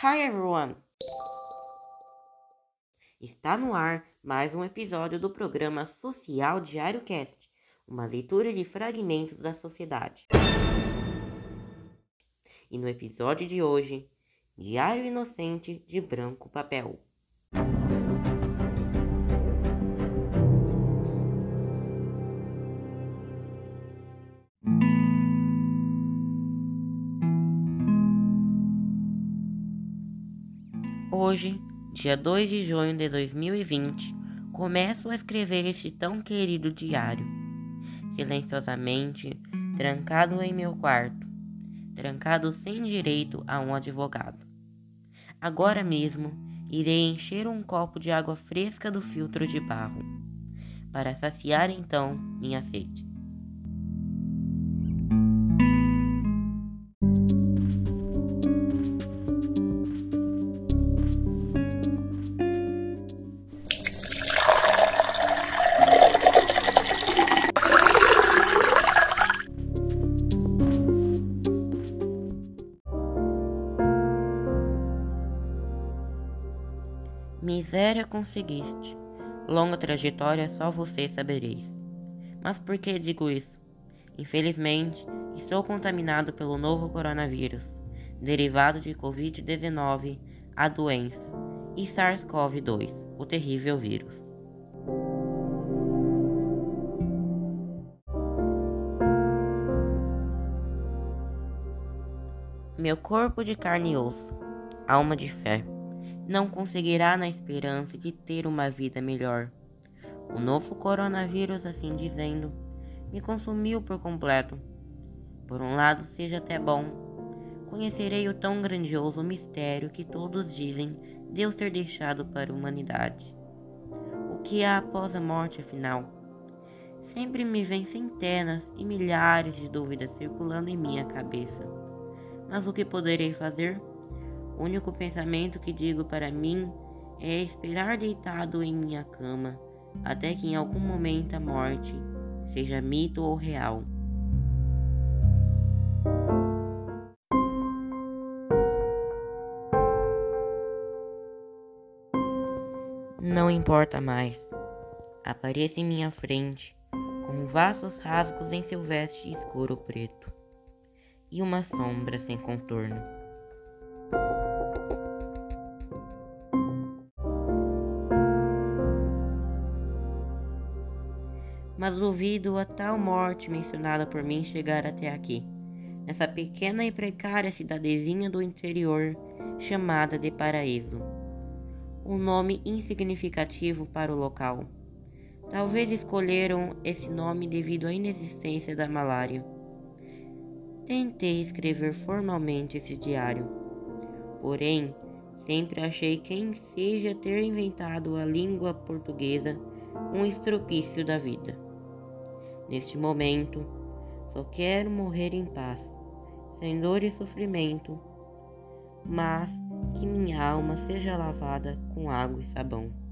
Hi everyone! Está no ar mais um episódio do programa Social Diário Cast, uma leitura de fragmentos da sociedade. E no episódio de hoje, Diário Inocente de Branco Papel. Hoje, dia 2 de junho de 2020, começo a escrever este tão querido diário. Silenciosamente, trancado em meu quarto, trancado sem direito a um advogado. Agora mesmo, irei encher um copo de água fresca do filtro de barro, para saciar então minha sede. Miséria conseguiste. Longa trajetória só você sabereis. Mas por que digo isso? Infelizmente, estou contaminado pelo novo coronavírus, derivado de Covid-19, a doença, e SARS-CoV-2, o terrível vírus. Meu corpo de carne e osso, alma de fé não conseguirá na esperança de ter uma vida melhor. O novo coronavírus, assim dizendo, me consumiu por completo. Por um lado, seja até bom. Conhecerei o tão grandioso mistério que todos dizem Deus ter deixado para a humanidade. O que há após a morte, afinal? Sempre me vêm centenas e milhares de dúvidas circulando em minha cabeça. Mas o que poderei fazer? O único pensamento que digo para mim é esperar deitado em minha cama até que em algum momento a morte, seja mito ou real, Não importa mais. Apareça em minha frente, com vastos rasgos em seu veste escuro preto, e uma sombra sem contorno. Mas duvido a tal morte mencionada por mim chegar até aqui, nessa pequena e precária cidadezinha do interior chamada de Paraíso. Um nome insignificativo para o local. Talvez escolheram esse nome devido à inexistência da malária. Tentei escrever formalmente esse diário, porém, sempre achei quem seja ter inventado a língua portuguesa um estropício da vida. Neste momento, só quero morrer em paz, sem dor e sofrimento, mas que minha alma seja lavada com água e sabão.